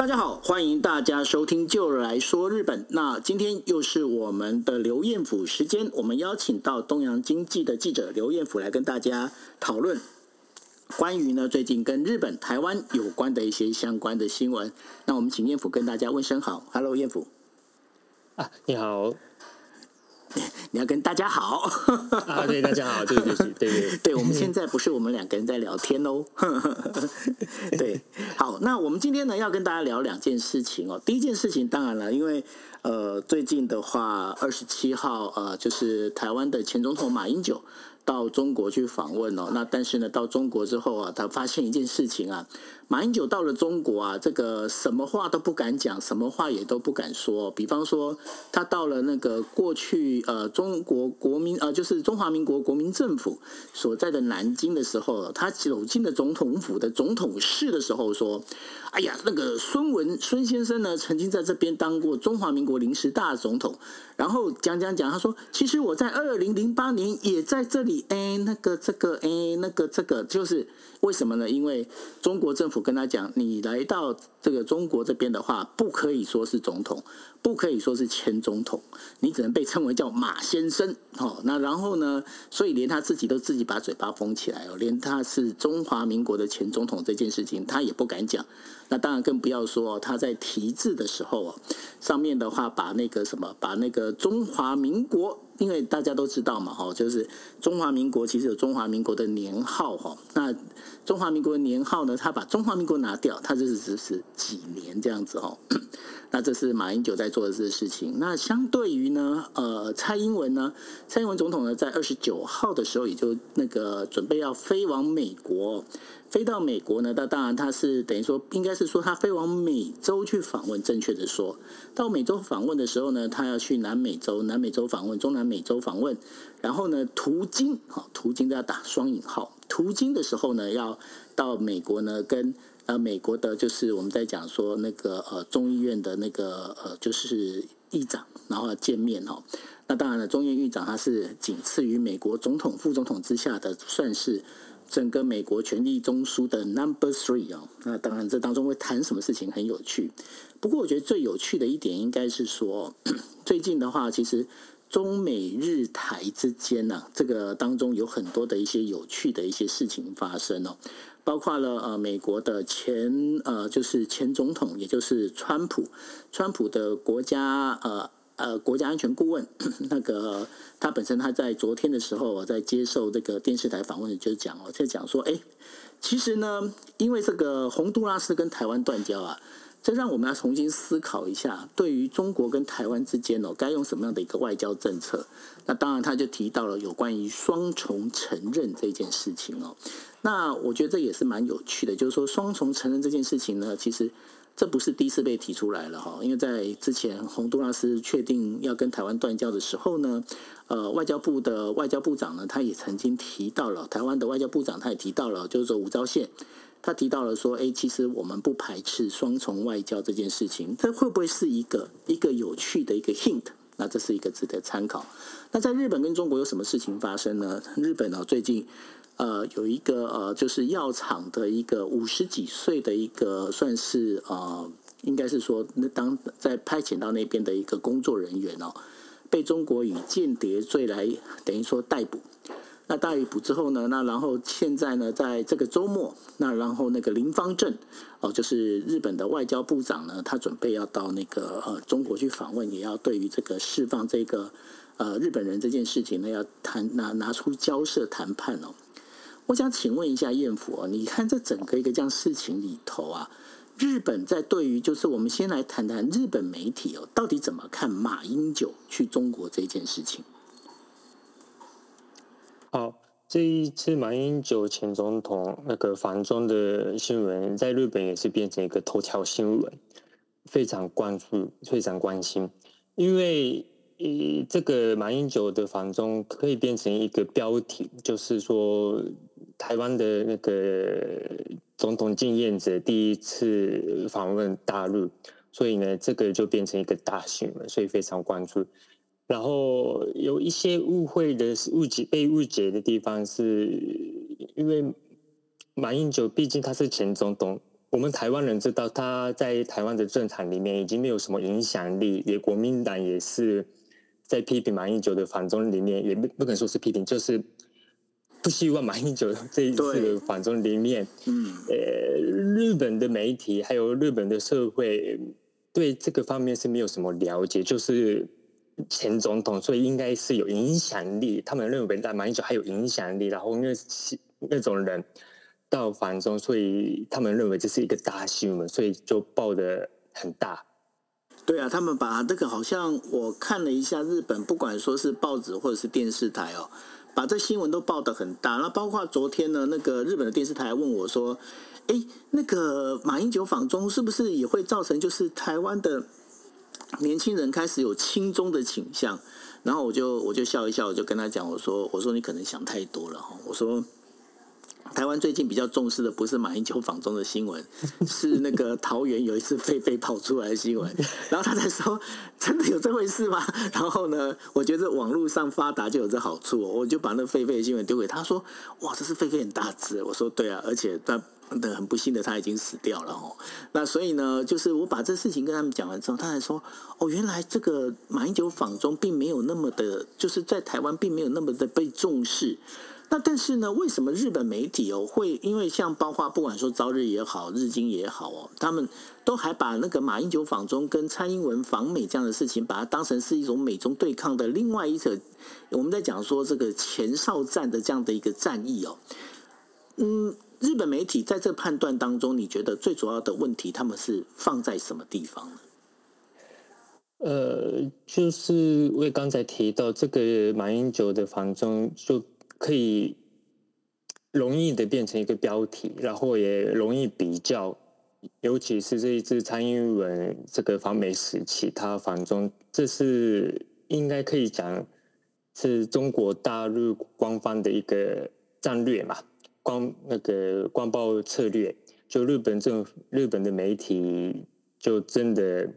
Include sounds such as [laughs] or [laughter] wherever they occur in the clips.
大家好，欢迎大家收听《就来说日本》。那今天又是我们的刘彦甫时间，我们邀请到东洋经济的记者刘彦甫来跟大家讨论关于呢最近跟日本、台湾有关的一些相关的新闻。那我们请彦甫跟大家问声好，Hello，彦甫。啊，你好。[laughs] 你要跟大家好啊，对，大家好，对对对对对，[laughs] 对，我们现在不是我们两个人在聊天哦，[laughs] 对，好，那我们今天呢要跟大家聊两件事情哦。第一件事情当然了，因为呃最近的话，二十七号呃就是台湾的前总统马英九到中国去访问哦，那但是呢到中国之后啊，他发现一件事情啊。马英九到了中国啊，这个什么话都不敢讲，什么话也都不敢说。比方说，他到了那个过去呃中国国民呃就是中华民国国民政府所在的南京的时候，他走进了总统府的总统室的时候说：“哎呀，那个孙文孙先生呢，曾经在这边当过中华民国临时大总统。”然后讲讲讲，他说：“其实我在二零零八年也在这里。”哎，那个这个哎，那个这个就是。为什么呢？因为中国政府我跟他讲，你来到这个中国这边的话，不可以说是总统，不可以说是前总统，你只能被称为叫马先生。[laughs] 哦，那然后呢？所以连他自己都自己把嘴巴封起来哦，连他是中华民国的前总统这件事情，他也不敢讲。那当然更不要说他在题字的时候哦，上面的话把那个什么，把那个中华民国。因为大家都知道嘛，哈，就是中华民国其实有中华民国的年号，哈，那中华民国的年号呢，他把中华民国拿掉，他就是只是几年这样子，哈，那这是马英九在做的这个事情。那相对于呢，呃，蔡英文呢，蔡英文总统呢，在二十九号的时候，也就那个准备要飞往美国。飞到美国呢，那当然他是等于说，应该是说他飞往美洲去访问，正确的说，到美洲访问的时候呢，他要去南美洲，南美洲访问，中南美洲访问，然后呢，途经，好，途经都要打双引号，途经的时候呢，要到美国呢，跟呃美国的，就是我们在讲说那个呃众议院的那个呃就是议长，然后见面哦，那当然了，众议院议长他是仅次于美国总统、副总统之下的，算是。整个美国权力中枢的 Number Three 哦，那当然这当中会谈什么事情很有趣。不过我觉得最有趣的一点应该是说，[clears throat] 最近的话，其实中美日台之间呢，这个当中有很多的一些有趣的一些事情发生哦，包括了呃美国的前呃就是前总统，也就是川普，川普的国家呃。呃，国家安全顾问 [clears throat] 那个他本身他在昨天的时候在接受这个电视台访问，就讲哦，在讲说，哎，其实呢，因为这个洪都拉斯跟台湾断交啊，这让我们要重新思考一下，对于中国跟台湾之间哦，该用什么样的一个外交政策？那当然，他就提到了有关于双重承认这件事情哦。那我觉得这也是蛮有趣的，就是说双重承认这件事情呢，其实。这不是第一次被提出来了哈，因为在之前洪都拉斯确定要跟台湾断交的时候呢，呃，外交部的外交部长呢，他也曾经提到了台湾的外交部长，他也提到了，就是说吴钊燮，他提到了说，哎，其实我们不排斥双重外交这件事情，这会不会是一个一个有趣的一个 hint？那这是一个值得参考。那在日本跟中国有什么事情发生呢？日本呢，最近。呃，有一个呃，就是药厂的一个五十几岁的一个，算是呃，应该是说，那当在派遣到那边的一个工作人员哦，被中国以间谍罪来等于说逮捕。那大逮捕之后呢，那然后现在呢，在这个周末，那然后那个林芳正哦，就是日本的外交部长呢，他准备要到那个呃中国去访问，也要对于这个释放这个呃日本人这件事情呢，要谈拿拿出交涉谈判哦。我想请问一下彦甫啊，你看这整个一个这样事情里头啊，日本在对于就是我们先来谈谈日本媒体哦，到底怎么看马英九去中国这件事情？好，这一次马英九前总统那个访中的新闻，在日本也是变成一个头条新闻，非常关注，非常关心，因为。呃，这个马英九的访中可以变成一个标题，就是说台湾的那个总统经验者第一次访问大陆，所以呢，这个就变成一个大新闻，所以非常关注。然后有一些误会的误解被误解的地方是，因为马英九毕竟他是前总统，我们台湾人知道他在台湾的政坛里面已经没有什么影响力，也国民党也是在批评马英九的反中里面，也不不可能说是批评，就是不希望马英九这一次的反中里面，嗯，呃，日本的媒体还有日本的社会对这个方面是没有什么了解，就是前总统，所以应该是有影响力，他们认为在马英九还有影响力，然后因为那种人。到反中，所以他们认为这是一个大新闻，所以就报得很大。对啊，他们把这个好像我看了一下，日本不管说是报纸或者是电视台哦，把这新闻都报得很大。那包括昨天呢，那个日本的电视台问我说：“哎，那个马英九访中是不是也会造成就是台湾的年轻人开始有轻中的倾向？”然后我就我就笑一笑，我就跟他讲：“我说我说你可能想太多了哈。”我说。台湾最近比较重视的不是马英九访中的新闻，[laughs] 是那个桃园有一次狒狒跑出来的新闻。然后他才说：“真的有这回事吗？”然后呢，我觉得网络上发达就有这好处，我就把那狒狒的新闻丢给他说：“哇，这是狒狒很大只。”我说：“对啊，而且他很不幸的他已经死掉了哦。”那所以呢，就是我把这事情跟他们讲完之后，他才说：“哦，原来这个马英九访中并没有那么的，就是在台湾并没有那么的被重视。”那但是呢，为什么日本媒体哦会因为像包括不管说朝日也好，日经也好哦，他们都还把那个马英九访中跟蔡英文访美这样的事情，把它当成是一种美中对抗的另外一个，我们在讲说这个前哨战的这样的一个战役哦。嗯，日本媒体在这判断当中，你觉得最主要的问题他们是放在什么地方呢？呃，就是为刚才提到这个马英九的访中就。可以容易的变成一个标题，然后也容易比较，尤其是这一次蔡英文这个访美时期，他访中，这是应该可以讲是中国大陆官方的一个战略嘛，光那个光报策略，就日本政府日本的媒体就真的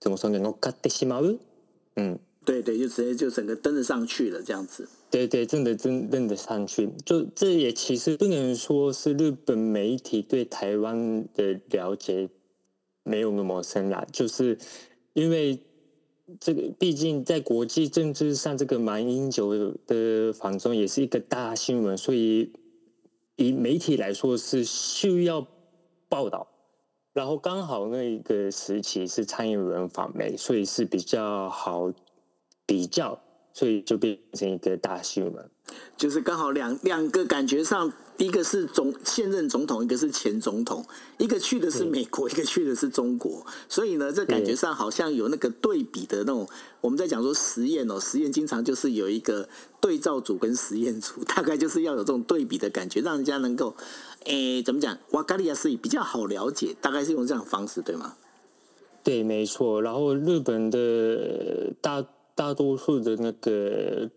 怎么说呢？我卡得西毛嗯。对对，就直接就整个登得上去了，这样子。对对，真的真登得上去。就这也其实不能说是日本媒体对台湾的了解没有那么深啦，就是因为这个毕竟在国际政治上，这个马英九的访中也是一个大新闻，所以以媒体来说是需要报道。然后刚好那个时期是蔡英文访美，所以是比较好。比较，所以就变成一个大秀了，就是刚好两两个感觉上，第一个是总现任总统，一个是前总统，一个去的是美国，一个去的是中国，所以呢，这感觉上好像有那个对比的那种。我们在讲说实验哦，实验经常就是有一个对照组跟实验组，[laughs] 大概就是要有这种对比的感觉，让人家能够，诶，怎么讲？哇，咖利亚斯比较好了解，大概是用这样的方式，对吗？对，没错。然后日本的大。大多数的那个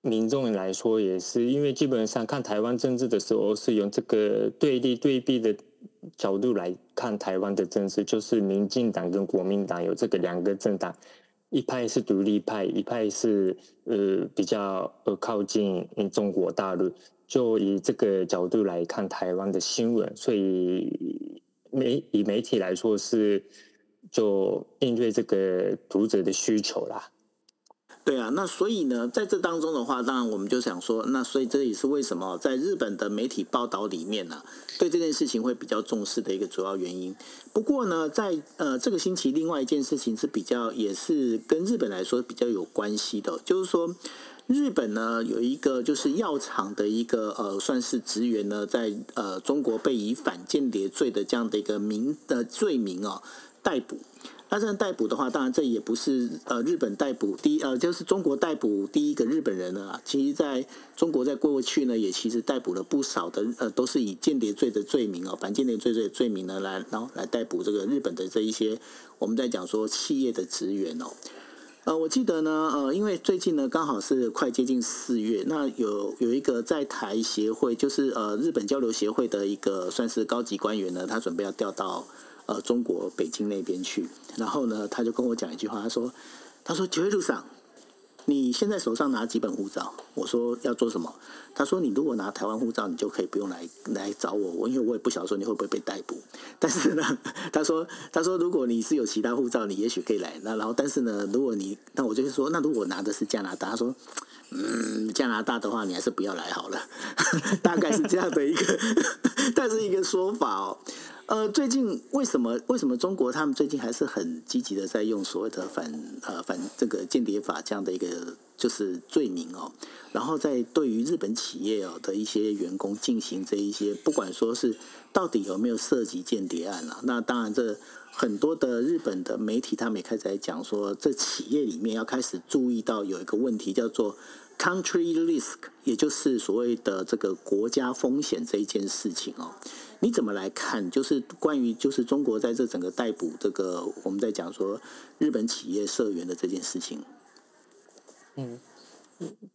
民众来说，也是因为基本上看台湾政治的时候，是用这个对立对比的角度来看台湾的政治，就是民进党跟国民党有这个两个政党，一派是独立派，一派是呃比较呃靠近中国大陆，就以这个角度来看台湾的新闻，所以媒以媒体来说是就应对这个读者的需求啦。对啊，那所以呢，在这当中的话，当然我们就想说，那所以这也是为什么在日本的媒体报道里面呢、啊，对这件事情会比较重视的一个主要原因。不过呢，在呃这个星期，另外一件事情是比较也是跟日本来说比较有关系的，就是说日本呢有一个就是药厂的一个呃算是职员呢，在呃中国被以反间谍罪的这样的一个名的罪名啊逮捕。那这样逮捕的话，当然这也不是呃日本逮捕第一呃就是中国逮捕第一个日本人了。其实在中国在过去呢，也其实逮捕了不少的呃都是以间谍罪的罪名哦，反间谍罪罪罪名呢来然后来逮捕这个日本的这一些我们在讲说企业的职员哦。呃，我记得呢呃，因为最近呢刚好是快接近四月，那有有一个在台协会，就是呃日本交流协会的一个算是高级官员呢，他准备要调到。呃，中国北京那边去，然后呢，他就跟我讲一句话，他说：“他说九月路上，你现在手上拿几本护照？我说要做什么？他说你如果拿台湾护照，你就可以不用来来找我。我因为我也不晓得说你会不会被逮捕。但是呢，[laughs] 他说他说如果你是有其他护照，你也许可以来。那然后但是呢，如果你那我就是说，那如果拿的是加拿大，他说嗯，加拿大的话，你还是不要来好了。[laughs] 大概是这样的一个，[laughs] 但是一个说法哦。呃，最近为什么为什么中国他们最近还是很积极的在用所谓的反呃反这个间谍法这样的一个就是罪名哦，然后在对于日本企业哦的一些员工进行这一些，不管说是到底有没有涉及间谍案啊，那当然这很多的日本的媒体他们也开始在讲说，这企业里面要开始注意到有一个问题叫做 country risk，也就是所谓的这个国家风险这一件事情哦。你怎么来看？就是关于就是中国在这整个逮捕这个我们在讲说日本企业社员的这件事情。嗯，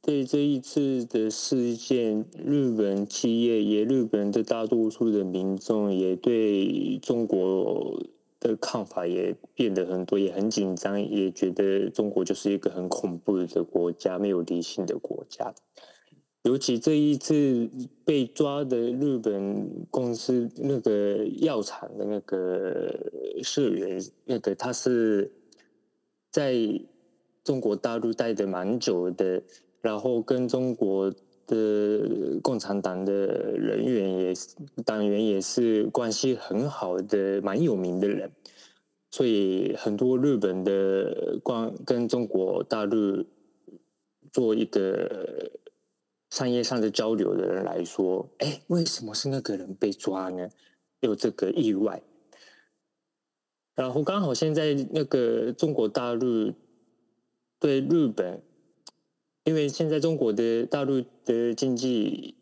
对这一次的事件，日本企业也日本的大多数的民众也对中国的看法也变得很多，也很紧张，也觉得中国就是一个很恐怖的国家，没有理性的国家。尤其这一次被抓的日本公司那个药厂的那个社员，那个他是在中国大陆待的蛮久的，然后跟中国的共产党的人员也是党员也是关系很好的，蛮有名的人，所以很多日本的关跟中国大陆做一个。商业上的交流的人来说，哎，为什么是那个人被抓呢？有这个意外。然后刚好现在那个中国大陆对日本，因为现在中国的大陆的经济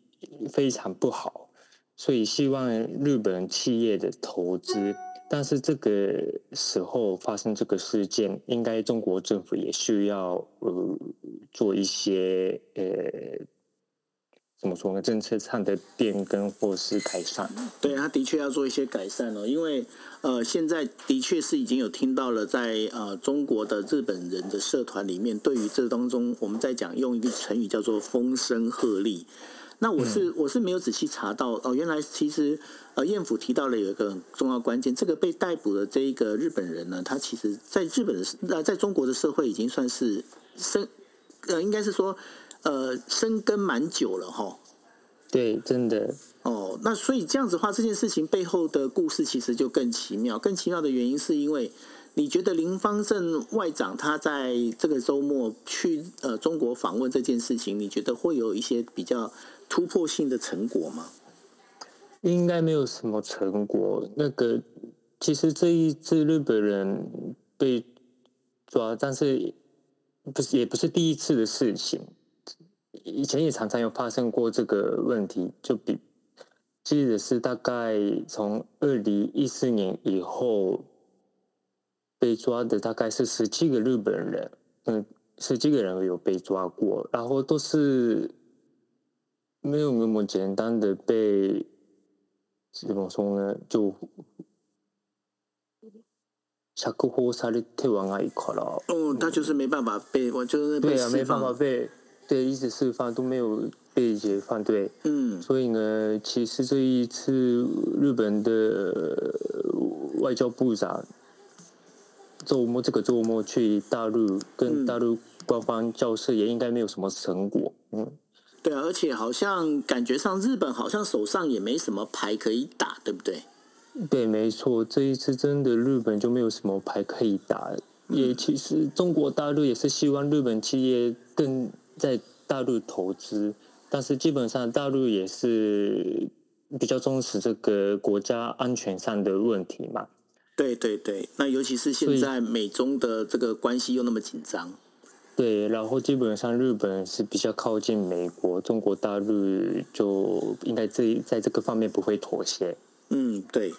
非常不好，所以希望日本企业的投资。但是这个时候发生这个事件，应该中国政府也需要呃做一些呃。怎么说呢？政策上的变更或是改善？对，他的确要做一些改善哦，因为呃，现在的确是已经有听到了在，在呃中国的日本人的社团里面，对于这当中，我们在讲用一个成语叫做“风声鹤唳”。那我是、嗯、我是没有仔细查到哦，原来其实呃彦府提到了有一个很重要关键，这个被逮捕的这一个日本人呢，他其实在日本的呃在中国的社会已经算是生呃，应该是说。呃，生根蛮久了哈。对，真的。哦，那所以这样子的话，这件事情背后的故事其实就更奇妙。更奇妙的原因是因为，你觉得林方正外长他在这个周末去呃中国访问这件事情，你觉得会有一些比较突破性的成果吗？应该没有什么成果。那个，其实这一次日本人被抓，但是不是也不是第一次的事情。以前也常常有发生过这个问题，就比记得是大概从二零一四年以后被抓的大概是十七个日本人，嗯，十几个人有被抓过，然后都是没有那么简单的被怎么说呢？就釈放されてはないから，哦，他就是没办法被，我就是被对啊，没办法被。 对，一直释放都没有被解放，对，嗯，所以呢，其实这一次日本的外交部长周末这个周末去大陆跟大陆官方交涉，也应该没有什么成果，嗯，对啊，而且好像感觉上日本好像手上也没什么牌可以打，对不对？对，没错，这一次真的日本就没有什么牌可以打，也其实中国大陆也是希望日本企业更。在大陆投资，但是基本上大陆也是比较重视这个国家安全上的问题嘛。对对对，那尤其是现在美中的这个关系又那么紧张。对，然后基本上日本是比较靠近美国，中国大陆就应该这在这个方面不会妥协。嗯，对。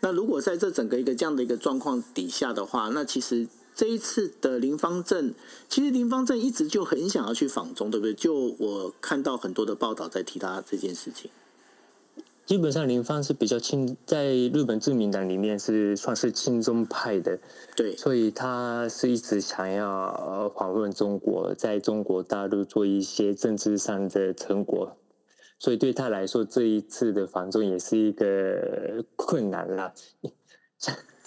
那如果在这整个一个这样的一个状况底下的话，那其实。这一次的林芳正，其实林芳正一直就很想要去访中，对不对？就我看到很多的报道在提他这件事情。基本上林芳是比较亲，在日本自民党里面是算是亲中派的，对，所以他是一直想要访问中国，在中国大陆做一些政治上的成果，所以对他来说，这一次的访中也是一个困难了。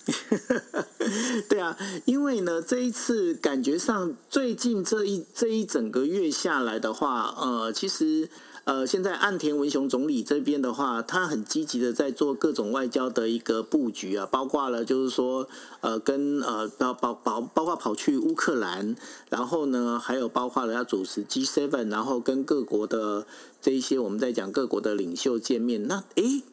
[laughs] 对啊，因为呢，这一次感觉上最近这一这一整个月下来的话，呃，其实呃，现在岸田文雄总理这边的话，他很积极的在做各种外交的一个布局啊，包括了就是说，呃，跟呃包包包包括跑去乌克兰，然后呢，还有包括了要主持 G7，然后跟各国的这一些我们在讲各国的领袖见面，那诶。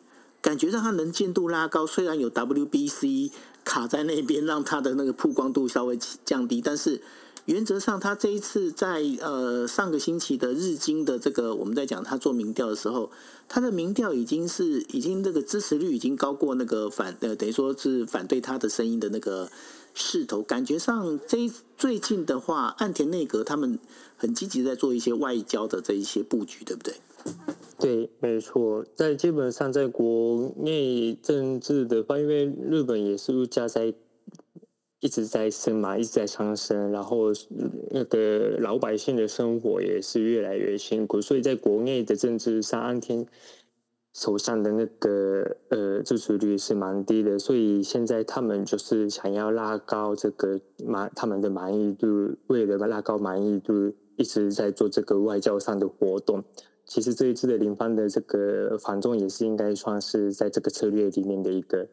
感觉让他能见度拉高，虽然有 WBC 卡在那边，让他的那个曝光度稍微降低，但是原则上他这一次在呃上个星期的日经的这个我们在讲他做民调的时候，他的民调已经是已经那个支持率已经高过那个反呃等于说是反对他的声音的那个势头，感觉上这最近的话，岸田内阁他们很积极在做一些外交的这一些布局，对不对？对，没错，在基本上在国内政治的话，因为日本也是物价在一直在升嘛，一直在上升，然后那个老百姓的生活也是越来越辛苦，所以在国内的政治上，安田首相的那个呃支持率是蛮低的，所以现在他们就是想要拉高这个满他们的满意度，为了拉高满意度，一直在做这个外交上的活动。其实这一次的林芳的这个访中也是应该算是在这个策略里面的一个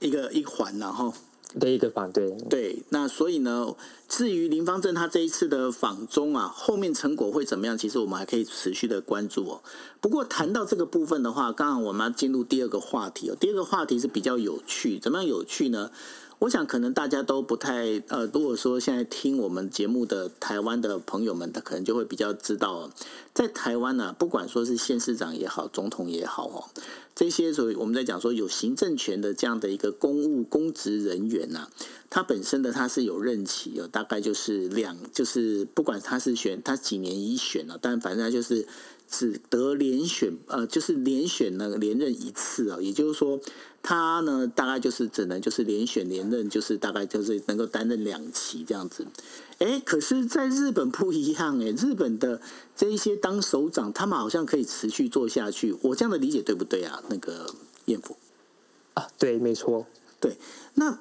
一个一环，然后的一个反对对。那所以呢，至于林方正他这一次的访中啊，后面成果会怎么样？其实我们还可以持续的关注哦。不过谈到这个部分的话，刚刚我们要进入第二个话题哦。第二个话题是比较有趣，怎么样有趣呢？我想可能大家都不太呃，如果说现在听我们节目的台湾的朋友们，他可能就会比较知道，在台湾呢、不管说是县市长也好，总统也好哦，这些所谓我们在讲说有行政权的这样的一个公务公职人员呐、啊，他本身的他是有任期哦，大概就是两，就是不管他是选他几年一选了，但反正他就是只得连选，呃，就是连选那个连任一次啊，也就是说。他呢，大概就是只能就是连选连任，就是大概就是能够担任两期这样子。哎，可是，在日本不一样哎，日本的这一些当首长，他们好像可以持续做下去。我这样的理解对不对啊？那个彦福啊，对，没错，对。那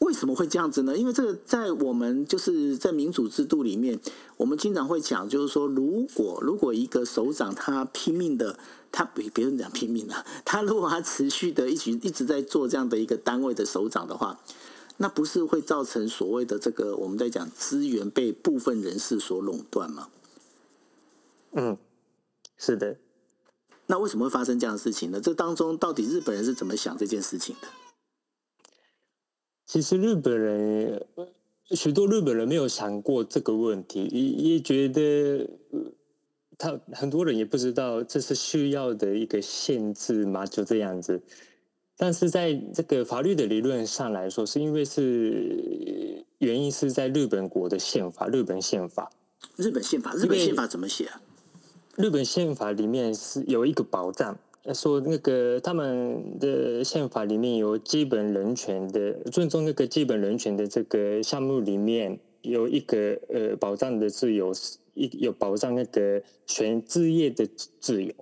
为什么会这样子呢？因为这个在我们就是在民主制度里面，我们经常会讲，就是说，如果如果一个首长他拼命的。他比别人讲拼命啊！他如果他持续的一直一直在做这样的一个单位的首长的话，那不是会造成所谓的这个我们在讲资源被部分人士所垄断吗？嗯，是的。那为什么会发生这样的事情呢？这当中到底日本人是怎么想这件事情的？其实日本人许多日本人没有想过这个问题，也也觉得。他很多人也不知道这是需要的一个限制吗？就这样子，但是在这个法律的理论上来说，是因为是原因是在日本国的宪法，日本宪法，日本宪法，日本宪法怎么写啊？日本宪法里面是有一个保障，说那个他们的宪法里面有基本人权的尊重，那个基本人权的这个项目里面有一个呃保障的自由。有保障那个全职业的自由，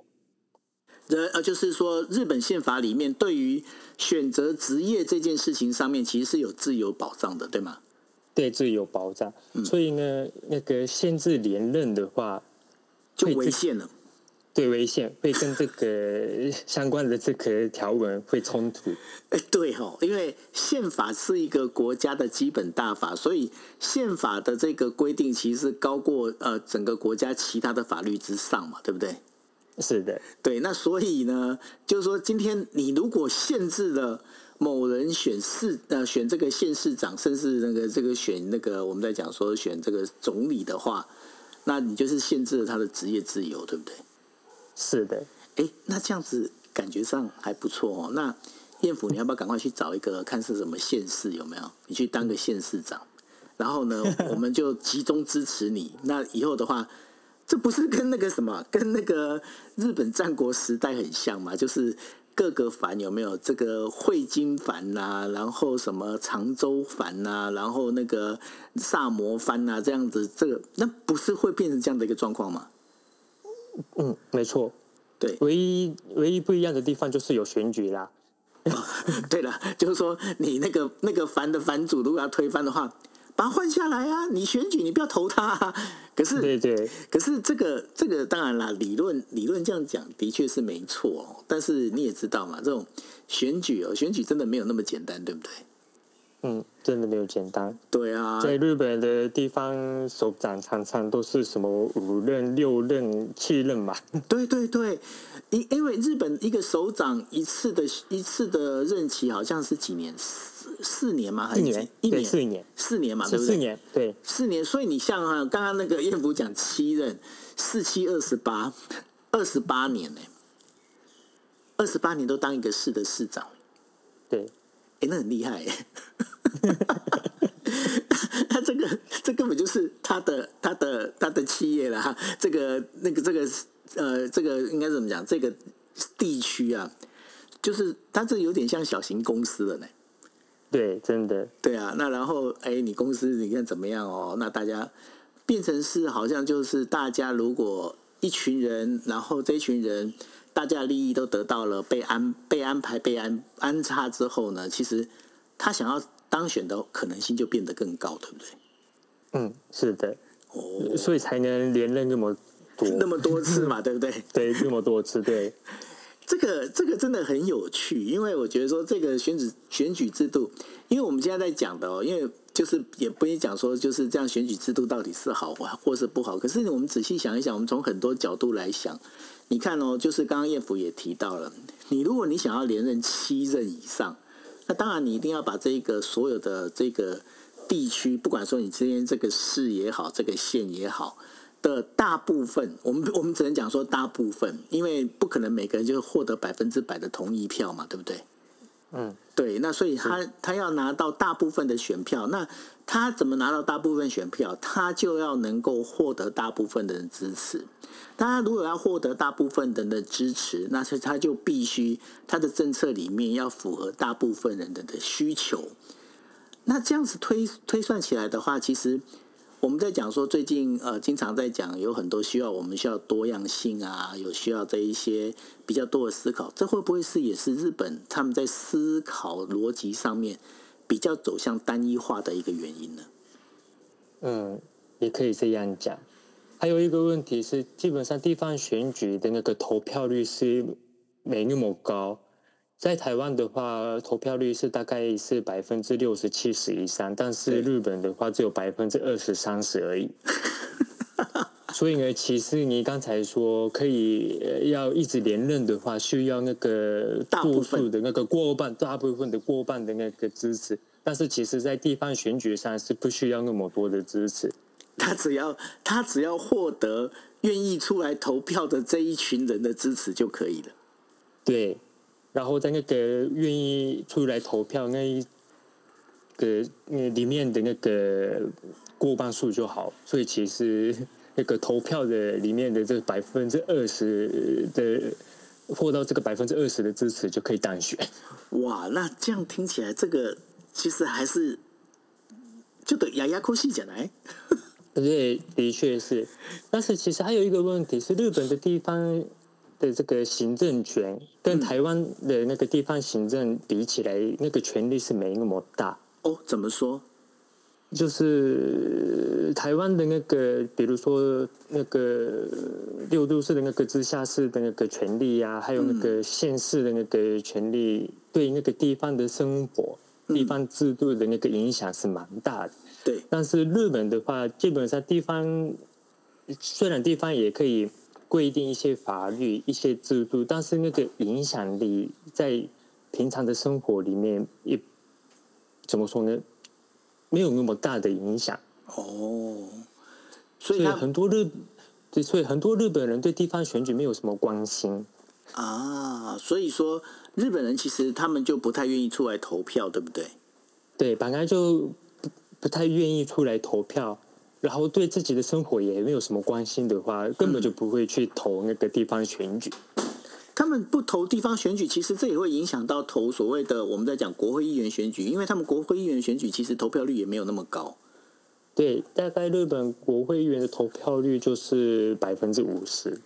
呃，就是说，日本宪法里面对于选择职业这件事情上面，其实是有自由保障的，对吗？对，自由保障。嗯、所以呢，那个限制连任的话，就违宪了。对，违宪会跟这个 [laughs] 相关的这个条文会冲突。哎，对哦，因为宪法是一个国家的基本大法，所以宪法的这个规定其实是高过呃整个国家其他的法律之上嘛，对不对？是的，对。那所以呢，就是说，今天你如果限制了某人选市呃选这个县市长，甚至那个这个选那个我们在讲说选这个总理的话，那你就是限制了他的职业自由，对不对？是的，哎，那这样子感觉上还不错哦。那燕府，你要不要赶快去找一个看是什么县市有没有？你去当个县市长，然后呢，[laughs] 我们就集中支持你。那以后的话，这不是跟那个什么，跟那个日本战国时代很像嘛？就是各个藩有没有这个会津藩呐、啊，然后什么长州藩呐、啊，然后那个萨摩藩呐，这样子，这个那不是会变成这样的一个状况吗？嗯，没错，对，唯一唯一不一样的地方就是有选举啦。哦、[laughs] 对了，就是说你那个那个藩的藩主如果要推翻的话。把他换下来啊！你选举你不要投他啊。可是，对对，可是这个这个当然啦，理论理论这样讲的确是没错哦。但是你也知道嘛，这种选举哦，选举真的没有那么简单，对不对？嗯，真的没有简单。对啊，在日本的地方首长常常都是什么五任、六任、七任嘛。[laughs] 对对对，因因为日本一个首长一次的一次的任期好像是几年？四四年吗？还是一年？一年？四年？四年嘛？对不对？四年，对，四年。所以你像啊，刚刚那个彦福讲七任，四七二十八，二十八年呢，二十八年都当一个市的市长，对，哎，那很厉害哎。[laughs] 他这个，这根本就是他的、他的、他的企业了哈。这个、那个、这个，呃，这个应该怎么讲？这个地区啊，就是他这有点像小型公司了呢。对，真的。对啊，那然后，哎，你公司你看怎么样哦？那大家变成是好像就是大家如果一群人，然后这一群人大家利益都得到了被安被安排被安安插之后呢，其实他想要当选的可能性就变得更高，对不对？嗯，是的。哦，所以才能连任那么多 [laughs] 那么多次嘛，[laughs] 对不对？对，那么多次，对。[laughs] 这个这个真的很有趣，因为我觉得说这个选举选举制度，因为我们现在在讲的哦，因为就是也不会讲说就是这样选举制度到底是好或是不好。可是我们仔细想一想，我们从很多角度来想，你看哦，就是刚刚彦福也提到了，你如果你想要连任七任以上，那当然你一定要把这个所有的这个地区，不管说你之间这个市也好，这个县也好。的大部分，我们我们只能讲说大部分，因为不可能每个人就获得百分之百的同意票嘛，对不对？嗯，对。那所以他他要拿到大部分的选票，那他怎么拿到大部分选票？他就要能够获得大部分的人支持。当然，如果要获得大部分人的支持，那是他就必须他的政策里面要符合大部分人的的需求。那这样子推推算起来的话，其实。我们在讲说，最近呃，经常在讲有很多需要，我们需要多样性啊，有需要这一些比较多的思考，这会不会是也是日本他们在思考逻辑上面比较走向单一化的一个原因呢？嗯，也可以这样讲。还有一个问题是，基本上地方选举的那个投票率是没那么高。在台湾的话，投票率是大概是百分之六十七十以上，但是日本的话只有百分之二十三十而已。所以呢，其实你刚才说可以要一直连任的话，需要那个多数的那个过半，大部分的过半的那个支持。但是其实，在地方选举上是不需要那么多的支持。他只要他只要获得愿意出来投票的这一群人的支持就可以了。对。然后在那个愿意出来投票那一个那里面的那个过半数就好，所以其实那个投票的里面的这百分之二十的获到这个百分之二十的支持就可以当选。哇，那这样听起来，这个其实还是就得牙牙扣细讲来。对，的确是。但是其实还有一个问题是，日本的地方。的这个行政权跟台湾的那个地方行政比起来，嗯、那个权力是没那么大哦。怎么说？就是台湾的那个，比如说那个六都市的那个直辖市的那个权利呀、啊，还有那个县市的那个权利，嗯、对那个地方的生活、地方制度的那个影响是蛮大的。对，但是日本的话，基本上地方虽然地方也可以。规定一些法律、一些制度，但是那个影响力在平常的生活里面也怎么说呢？没有那么大的影响哦。所以很多日，所以很多日本人对地方选举没有什么关心啊。所以说，日本人其实他们就不太愿意出来投票，对不对？对，本来就不不太愿意出来投票。然后对自己的生活也没有什么关心的话，根本就不会去投那个地方选举。他们不投地方选举，其实这也会影响到投所谓的我们在讲国会议员选举，因为他们国会议员选举其实投票率也没有那么高。对，大概日本国会议员的投票率就是百分之五十。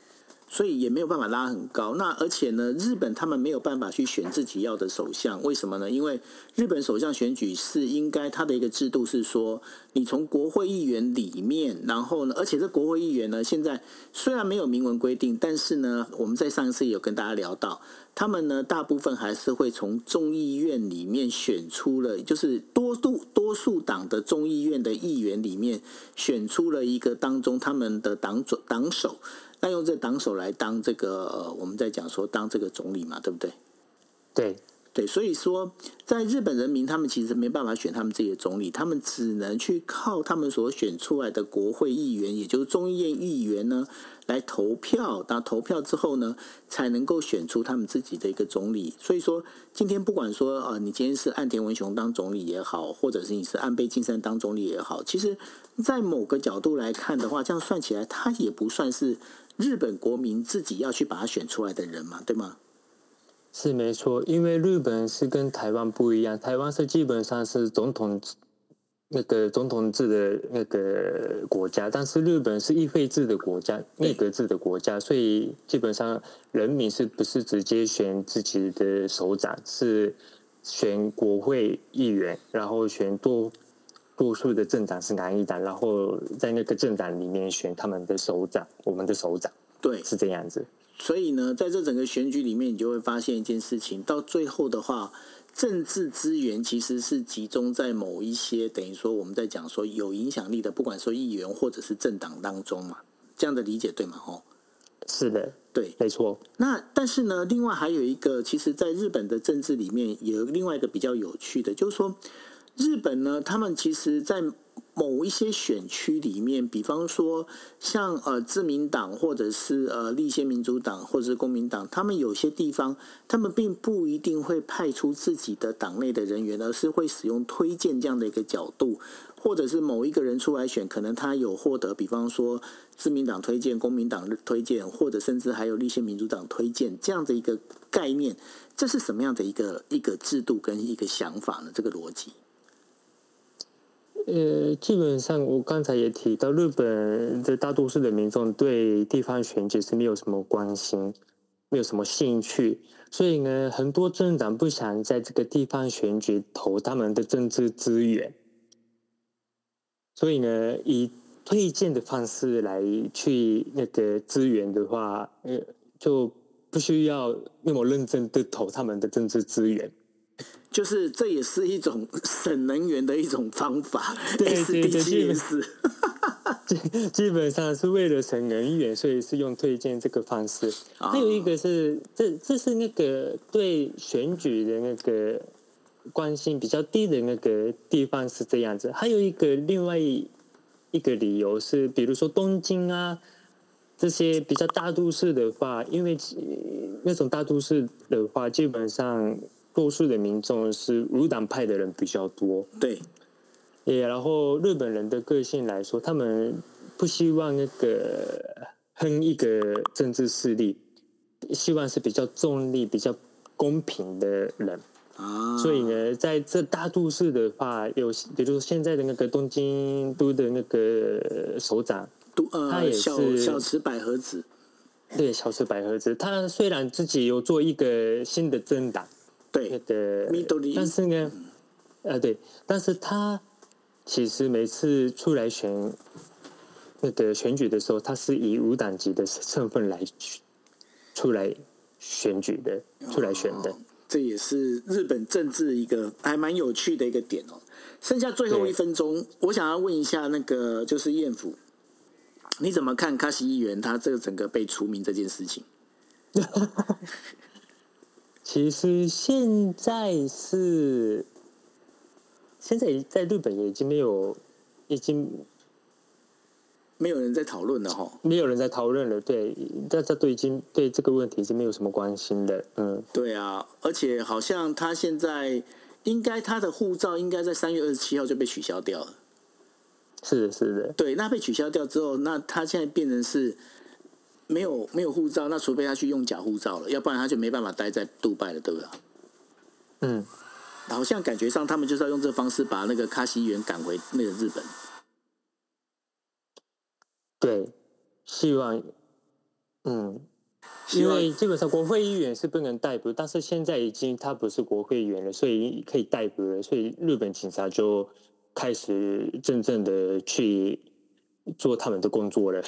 所以也没有办法拉很高。那而且呢，日本他们没有办法去选自己要的首相，为什么呢？因为日本首相选举是应该他的一个制度是说，你从国会议员里面，然后呢，而且这国会议员呢，现在虽然没有明文规定，但是呢，我们在上一次有跟大家聊到，他们呢大部分还是会从众议院里面选出了，就是多数多数党的众议院的议员里面选出了一个当中他们的党主党首。那用这党首来当这个呃，我们在讲说当这个总理嘛，对不对？对对，所以说，在日本人民他们其实没办法选他们自己的总理，他们只能去靠他们所选出来的国会议员，也就是众议院议员呢，来投票。那投票之后呢，才能够选出他们自己的一个总理。所以说，今天不管说呃，你今天是岸田文雄当总理也好，或者是你是安倍晋三当总理也好，其实，在某个角度来看的话，这样算起来，他也不算是。日本国民自己要去把他选出来的人嘛，对吗？是没错，因为日本是跟台湾不一样，台湾是基本上是总统那个总统制的那个国家，但是日本是议会制的国家，内阁制的国家，所以基本上人民是不是直接选自己的首长，是选国会议员，然后选多。多数的政党是哪一党，然后在那个政党里面选他们的首长，我们的首长，对，是这样子。所以呢，在这整个选举里面，你就会发现一件事情，到最后的话，政治资源其实是集中在某一些等于说我们在讲说有影响力的，不管说议员或者是政党当中嘛，这样的理解对吗？哦，是的，对，没错。那但是呢，另外还有一个，其实在日本的政治里面有另外一个比较有趣的，就是说。日本呢，他们其实，在某一些选区里面，比方说像呃自民党或者是呃立宪民主党或者是公民党，他们有些地方，他们并不一定会派出自己的党内的人员，而是会使用推荐这样的一个角度，或者是某一个人出来选，可能他有获得，比方说自民党推荐、公民党推荐，或者甚至还有立宪民主党推荐这样的一个概念，这是什么样的一个一个制度跟一个想法呢？这个逻辑？呃，基本上我刚才也提到，日本的大多数的民众对地方选举是没有什么关心，没有什么兴趣，所以呢，很多政党不想在这个地方选举投他们的政治资源，所以呢，以推荐的方式来去那个资源的话，呃，就不需要那么认真的投他们的政治资源。就是这也是一种省能源的一种方法，对对 [laughs] 对，是，[laughs] 基本上是为了省能源，所以是用推荐这个方式。还有一个是，这这是那个对选举的那个关心比较低的那个地方是这样子。还有一个另外一个理由是，比如说东京啊这些比较大都市的话，因为那种大都市的话，基本上。多数的民众是无党派的人比较多，对，也然后日本人的个性来说，他们不希望那个哼一个政治势力，希望是比较中立、比较公平的人啊。所以呢，在这大都市的话，有比如说现在的那个东京都的那个首长，呃、他也是小池百合子，对，小池百合子，他虽然自己有做一个新的政党。对，的，但是呢，呃，对，但是他其实每次出来选那个选举的时候，他是以无党籍的身份来出来选举的，出来选的。这也是日本政治一个还蛮有趣的一个点哦。剩下最后一分钟，我想要问一下那个就是彦辅，你怎么看卡西议员他这个整个被除名这件事情？[laughs] 其实现在是，现在在日本也已经没有，已经没有人在讨论了哈，没有人在讨论了，对，大家都已经对这个问题是没有什么关心的，嗯，对啊，而且好像他现在应该他的护照应该在三月二十七号就被取消掉了，是的，是。的。对，那被取消掉之后，那他现在变成是没有没有护照，那除非他去用假护照了，要不然他就没办法待在杜拜了，对不对？嗯，好像感觉上他们就是要用这个方式把那个卡西议员赶回那个日本。对，希望，嗯。因为基本上国会议员是不能逮捕，但是现在已经他不是国会议员了，所以可以逮捕了。所以日本警察就开始真正的去做他们的工作了。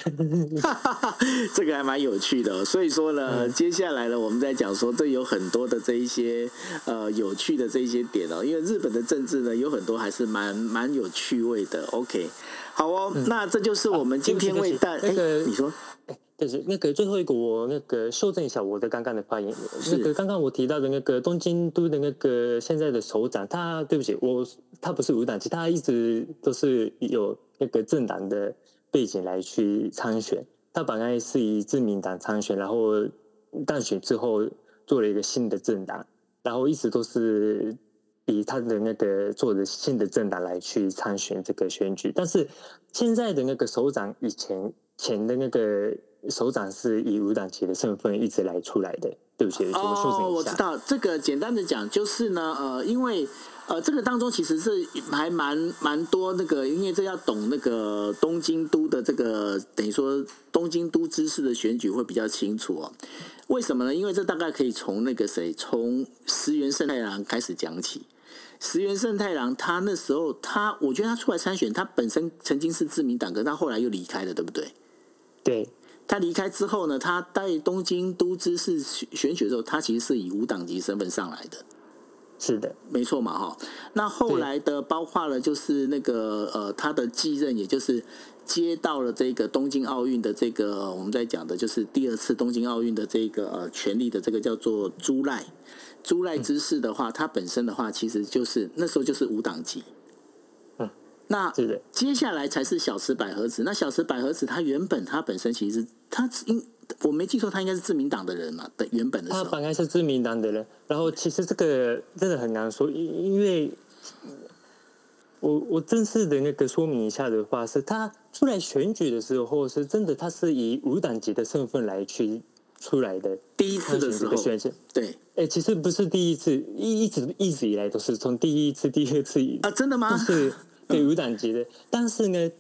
[laughs] 这个还蛮有趣的。所以说呢，嗯、接下来呢，我们在讲说，这有很多的这一些呃有趣的这一些点哦。因为日本的政治呢，有很多还是蛮蛮有趣味的。OK，好哦，嗯、那这就是我们今天为大家。那个你说。就是那个最后一个，我那个修正一下我的刚刚的发言。是那个刚刚我提到的那个东京都的那个现在的首长，他对不起，我他不是无党籍，他一直都是有那个政党的背景来去参选。他本来是以自民党参选，然后当选之后做了一个新的政党，然后一直都是以他的那个做的新的政党来去参选这个选举。但是现在的那个首长以前前的那个。首长是以无党籍的身份一直来出来的，对不起，我们修正一下。哦，我知道这个，简单的讲就是呢，呃，因为呃，这个当中其实是还蛮蛮多那个，因为这要懂那个东京都的这个，等于说东京都知事的选举会比较清楚哦。为什么呢？因为这大概可以从那个谁，从石原慎太郎开始讲起。石原慎太郎他那时候他，我觉得他出来参选，他本身曾经是自民党，可是他后来又离开了，对不对？对。他离开之后呢，他在东京都知事选举的时候，他其实是以无党籍身份上来的。是的，没错嘛，哈。那后来的包括了，就是那个呃，他的继任，也就是接到了这个东京奥运的这个我们在讲的，就是第二次东京奥运的这个呃权力的这个叫做朱赖朱赖之事的话，他本身的话，其实就是那时候就是无党籍。那接下来才是小池百合子。那小池百合子，他原本他本身其实他应我没记错，他应该是自民党的人嘛？的原本的时候，他本来是自民党的人。然后其实这个真的很难说，因因为我我正式的那个说明一下的话，是他出来选举的时候，是真的他是以无党籍的身份来去出来的。第一次的时候，对，哎，其实不是第一次，一一直一直以来都是从第一次、第二次啊，真的吗？是。对 [laughs] 无党籍的，但是呢，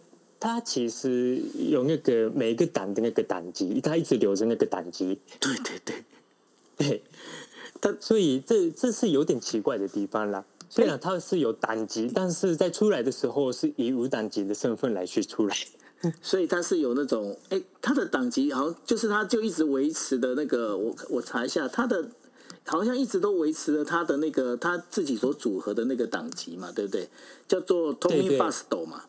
他其实有那个每个党的那个党籍，他一直留着那个党籍。对对对，对，[laughs] 他所以这这是有点奇怪的地方啦。虽然他是有党籍，但是在出来的时候是以无党籍的身份来去出来，[laughs] 所以他是有那种，哎，他的党籍好像就是他就一直维持的那个，我我查一下他的。好像一直都维持了他的那个他自己所组合的那个党籍嘛，对不对？叫做都民ファースト嘛，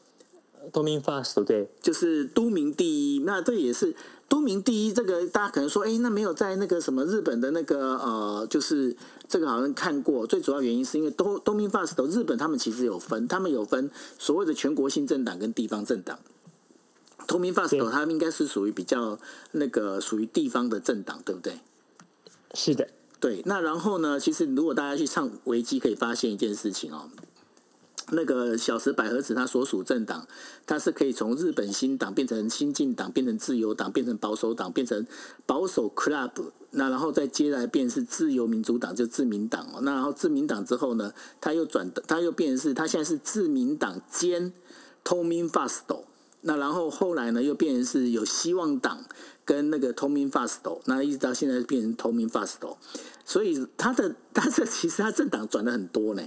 都明 fast 对，就是都明第一，那这也是都明第一。这个大家可能说，哎，那没有在那个什么日本的那个呃，就是这个好像看过。最主要原因是因为都都明 fast，日本他们其实有分，他们有分所谓的全国性政党跟地方政党。都明 fast，他们应该是属于比较那个属于地方的政党，对不对？是的，对。那然后呢，其实如果大家去唱维基，可以发现一件事情哦。那个小石百合子，他所属政党，他是可以从日本新党变成新进党，变成自由党，变成保守党，变成保守 club，那然后再接来变是自由民主党，就自民党哦。那然后自民党之后呢，他又转，他又变成是，他现在是自民党兼透明 fasto，那然后后来呢，又变成是有希望党跟那个透明 fasto，那一直到现在变成透明 fasto，所以他的，他这其实他政党转的很多呢。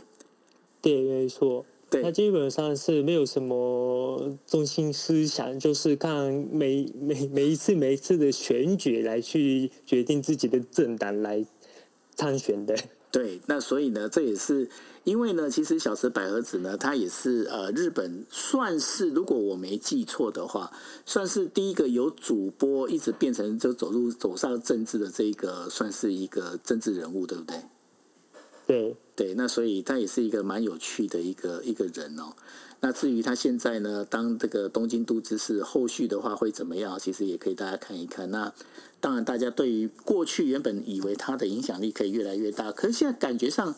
对，没错。对，他基本上是没有什么中心思想，就是看每每每一次每一次的选举来去决定自己的政党来参选的。对，那所以呢，这也是因为呢，其实小池百合子呢，她也是呃，日本算是如果我没记错的话，算是第一个由主播一直变成就走入走上政治的这一个，算是一个政治人物，对不对？对对，那所以他也是一个蛮有趣的一个一个人哦。那至于他现在呢，当这个东京都知事，后续的话会怎么样？其实也可以大家看一看。那当然，大家对于过去原本以为他的影响力可以越来越大，可是现在感觉上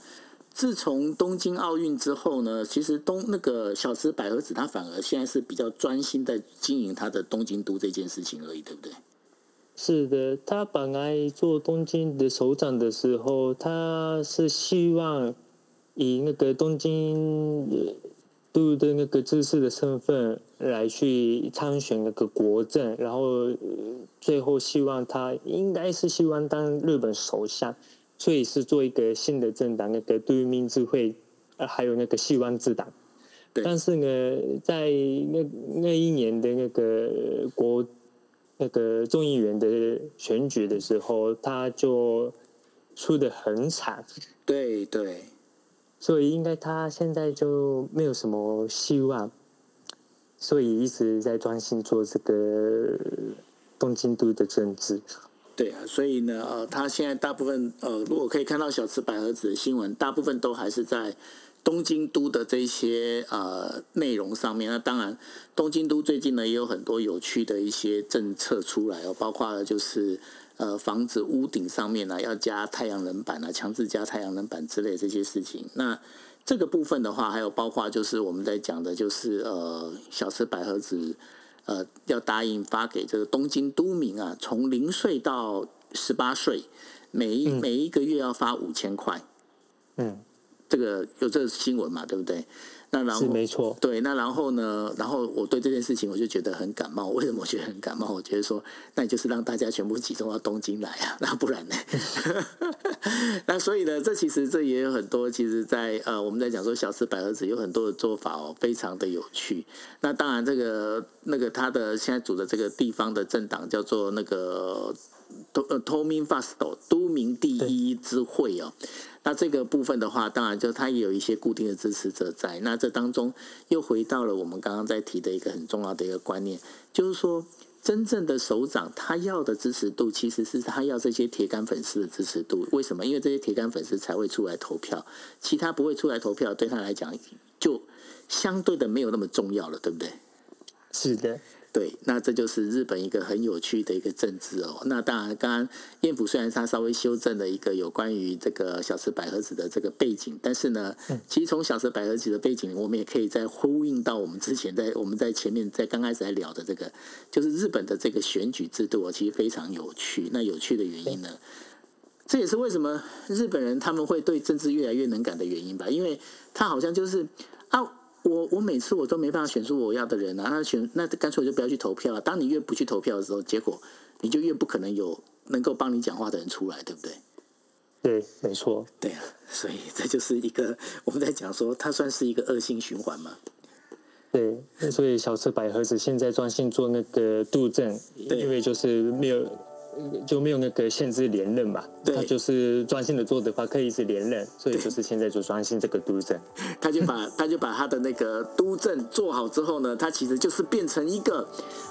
自从东京奥运之后呢，其实东那个小池百合子他反而现在是比较专心在经营他的东京都这件事情而已，对不对？是的，他本来做东京的首长的时候，他是希望以那个东京都的那个知识的身份来去参选那个国政，然后最后希望他应该是希望当日本首相。所以是做一个新的政党，那个都民主会，还有那个希望之党。但是呢，在那那一年的那个国那个众议员的选举的时候，他就输得很惨。对对，所以应该他现在就没有什么希望，所以一直在专心做这个东京都的政治。对啊，所以呢，呃，他现在大部分，呃，如果可以看到小池百合子的新闻，大部分都还是在东京都的这些呃内容上面。那当然，东京都最近呢也有很多有趣的一些政策出来哦，包括了就是呃房子屋顶上面呢要加太阳能板啊，强制加太阳能板之类的这些事情。那这个部分的话，还有包括就是我们在讲的，就是呃小池百合子。呃，要答应发给这个东京都民啊，从零岁到十八岁，每一、嗯、每一个月要发五千块。嗯，这个有这个新闻嘛，对不对？那然后是没错，对，那然后呢？然后我对这件事情我就觉得很感冒。为什么我觉得很感冒？我觉得说，那你就是让大家全部集中到东京来啊，[laughs] 那不然呢？[laughs] 那所以呢，这其实这也有很多，其实在呃，我们在讲说小吃百合子有很多的做法哦，非常的有趣。那当然，这个那个他的现在组的这个地方的政党叫做那个都呃都民ファースト都民第一之会哦。那这个部分的话，当然就他也有一些固定的支持者在。那这当中又回到了我们刚刚在提的一个很重要的一个观念，就是说，真正的首长他要的支持度，其实是他要这些铁杆粉丝的支持度。为什么？因为这些铁杆粉丝才会出来投票，其他不会出来投票，对他来讲就相对的没有那么重要了，对不对？是的。 对，那这就是日本一个很有趣的一个政治哦。那当然，刚刚彦甫虽然他稍微修正了一个有关于这个小池百合子的这个背景，但是呢，其实从小池百合子的背景，我们也可以再呼应到我们之前在我们在前面在刚开始在聊的这个，就是日本的这个选举制度哦，其实非常有趣。那有趣的原因呢，这也是为什么日本人他们会对政治越来越能感的原因吧？因为他好像就是啊。我我每次我都没办法选出我要的人啊，那选那干脆我就不要去投票啊。当你越不去投票的时候，结果你就越不可能有能够帮你讲话的人出来，对不对？对，没错。对啊，所以 [laughs] 这就是一个我们在讲说，它算是一个恶性循环嘛。对，所以小池百合子现在专心做那个杜政，因为就是没有。就没有那个限制连任嘛？对，他就是专心的做的话，可以一直连任，所以就是现在就专心这个都政。他就把他就把他的那个都政做好之后呢，他其实就是变成一个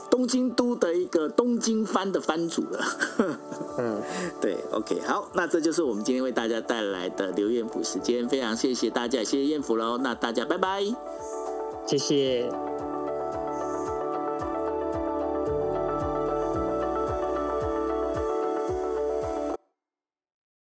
东京都的一个东京藩的藩主了。嗯，[laughs] 对，OK，好，那这就是我们今天为大家带来的刘彦甫时间，非常谢谢大家，谢谢彦甫喽，那大家拜拜，谢谢。